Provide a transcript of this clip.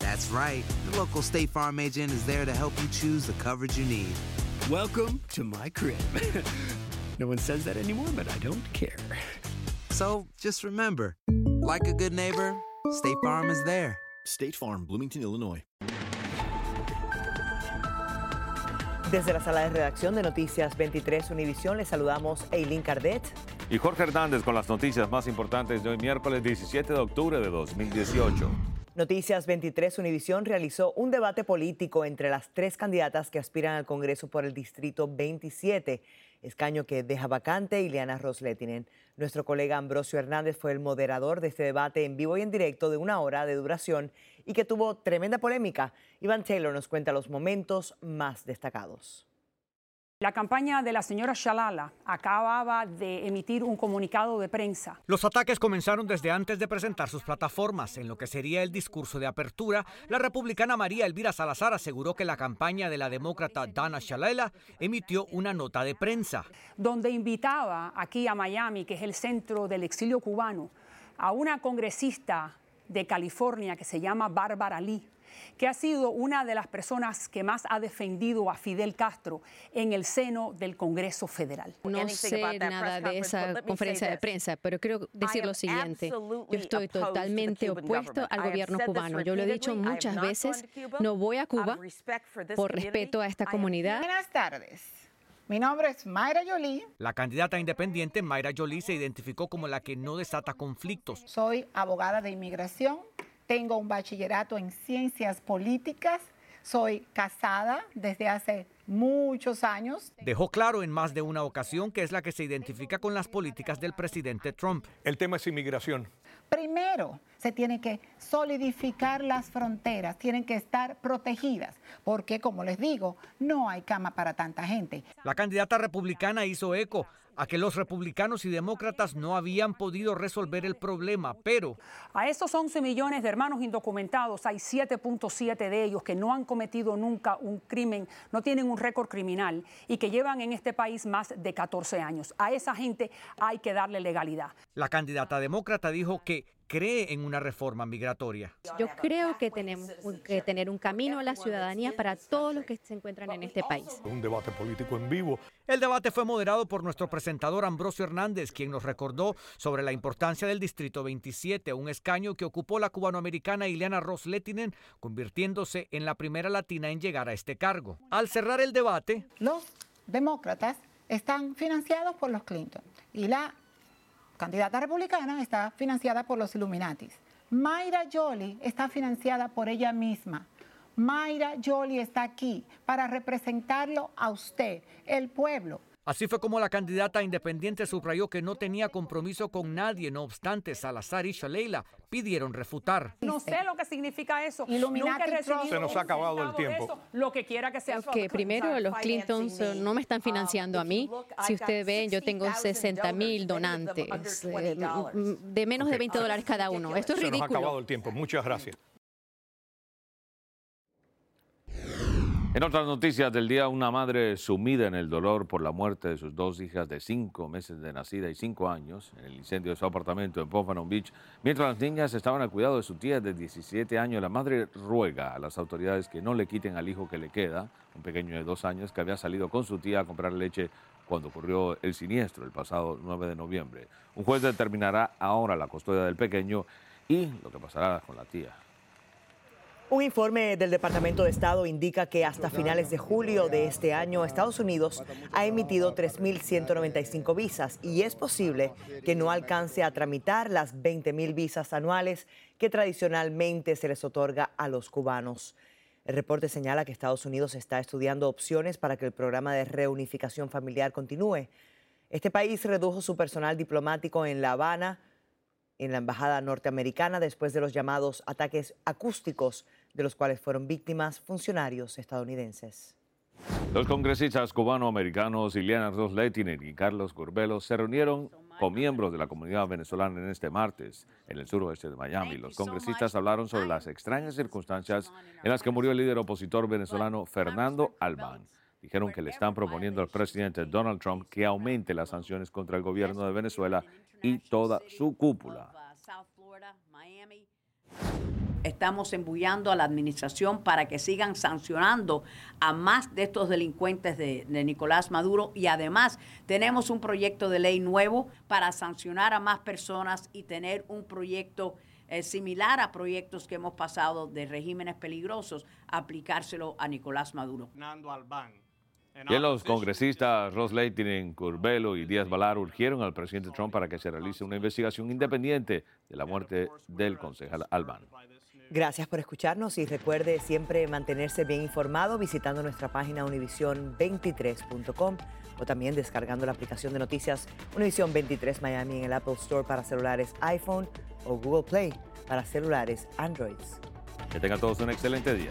That's right. The local State Farm agent is there to help you choose the coverage you need. Welcome to my crib. no one says that anymore, but I don't care. So just remember, like a good neighbor, State Farm is there. State Farm, Bloomington, Illinois. Desde la sala de redacción de Noticias 23 Univisión les saludamos Eileen Cardet y Jorge Hernández con las noticias más importantes de hoy miércoles 17 de octubre de 2018. Noticias 23 Univisión realizó un debate político entre las tres candidatas que aspiran al Congreso por el Distrito 27, escaño que deja vacante Ileana Rosletinen. Nuestro colega Ambrosio Hernández fue el moderador de este debate en vivo y en directo de una hora de duración y que tuvo tremenda polémica. Iván Taylor nos cuenta los momentos más destacados. La campaña de la señora Shalala acababa de emitir un comunicado de prensa. Los ataques comenzaron desde antes de presentar sus plataformas. En lo que sería el discurso de apertura, la republicana María Elvira Salazar aseguró que la campaña de la demócrata Dana Shalala emitió una nota de prensa. Donde invitaba aquí a Miami, que es el centro del exilio cubano, a una congresista de California que se llama Bárbara Lee que ha sido una de las personas que más ha defendido a Fidel Castro en el seno del Congreso Federal. No sé nada de esa conferencia de prensa, pero quiero decir lo siguiente. Yo estoy totalmente opuesto al gobierno cubano. Yo lo he dicho muchas veces, no voy a Cuba por respeto a esta comunidad. Buenas tardes. Mi nombre es Mayra Jolie. La candidata independiente Mayra Jolie se identificó como la que no desata conflictos. Soy abogada de inmigración, tengo un bachillerato en ciencias políticas, soy casada desde hace muchos años. Dejó claro en más de una ocasión que es la que se identifica con las políticas del presidente Trump. El tema es inmigración. Primero, se tiene que solidificar las fronteras, tienen que estar protegidas, porque como les digo, no hay cama para tanta gente. La candidata republicana hizo eco a que los republicanos y demócratas no habían podido resolver el problema, pero... A esos 11 millones de hermanos indocumentados hay 7.7 de ellos que no han cometido nunca un crimen, no tienen un récord criminal y que llevan en este país más de 14 años. A esa gente hay que darle legalidad. La candidata demócrata dijo que cree en una reforma migratoria. Yo creo que tenemos que tener un camino a la ciudadanía para todos los que se encuentran en este país. Un debate político en vivo. El debate fue moderado por nuestro presentador Ambrosio Hernández, quien nos recordó sobre la importancia del Distrito 27, un escaño que ocupó la cubanoamericana Ileana Ross Lettinen, convirtiéndose en la primera latina en llegar a este cargo. Al cerrar el debate, los demócratas están financiados por los Clinton y la candidata republicana está financiada por los Illuminatis. Mayra Jolie está financiada por ella misma. Mayra Jolie está aquí para representarlo a usted, el pueblo. Así fue como la candidata independiente subrayó que no tenía compromiso con nadie, no obstante, Salazar y Shaleila pidieron refutar. No sé lo que significa eso. Nunca he Se nos ha acabado el tiempo. lo que quiera que sea. Que primero los Clintons no me están financiando a mí. Si ustedes ven, yo tengo 60 mil donantes, eh, de menos de 20 dólares cada uno. Esto es ridículo. Se nos ha acabado el tiempo. Muchas gracias. En otras noticias del día, una madre sumida en el dolor por la muerte de sus dos hijas de cinco meses de nacida y cinco años en el incendio de su apartamento en Pompano Beach, mientras las niñas estaban al cuidado de su tía de 17 años, la madre ruega a las autoridades que no le quiten al hijo que le queda, un pequeño de dos años que había salido con su tía a comprar leche cuando ocurrió el siniestro el pasado 9 de noviembre. Un juez determinará ahora la custodia del pequeño y lo que pasará con la tía. Un informe del Departamento de Estado indica que hasta finales de julio de este año Estados Unidos ha emitido 3.195 visas y es posible que no alcance a tramitar las 20.000 visas anuales que tradicionalmente se les otorga a los cubanos. El reporte señala que Estados Unidos está estudiando opciones para que el programa de reunificación familiar continúe. Este país redujo su personal diplomático en La Habana en la embajada norteamericana después de los llamados ataques acústicos de los cuales fueron víctimas funcionarios estadounidenses. Los congresistas cubano-americanos Ileana Rosletiner y Carlos Curbelo se reunieron con miembros de la comunidad venezolana en este martes en el suroeste de Miami. Los congresistas hablaron sobre las extrañas circunstancias en las que murió el líder opositor venezolano Fernando Albán. Dijeron que le están proponiendo al presidente Donald Trump que aumente las sanciones contra el gobierno de Venezuela y toda su cúpula. Estamos embullando a la administración para que sigan sancionando a más de estos delincuentes de, Nicolás Maduro y además tenemos un proyecto de ley nuevo para sancionar a más personas y tener un proyecto eh, similar a proyectos que hemos pasado de regímenes peligrosos, aplicárselo a Nicolás Maduro. Y los congresistas Ross Leitinen, Curbelo y Díaz Balar urgieron al presidente Trump para que se realice una investigación independiente de la muerte del concejal Albán. Gracias por escucharnos y recuerde siempre mantenerse bien informado visitando nuestra página univision23.com o también descargando la aplicación de noticias Univision 23 Miami en el Apple Store para celulares iPhone o Google Play para celulares Android. Que tengan todos un excelente día.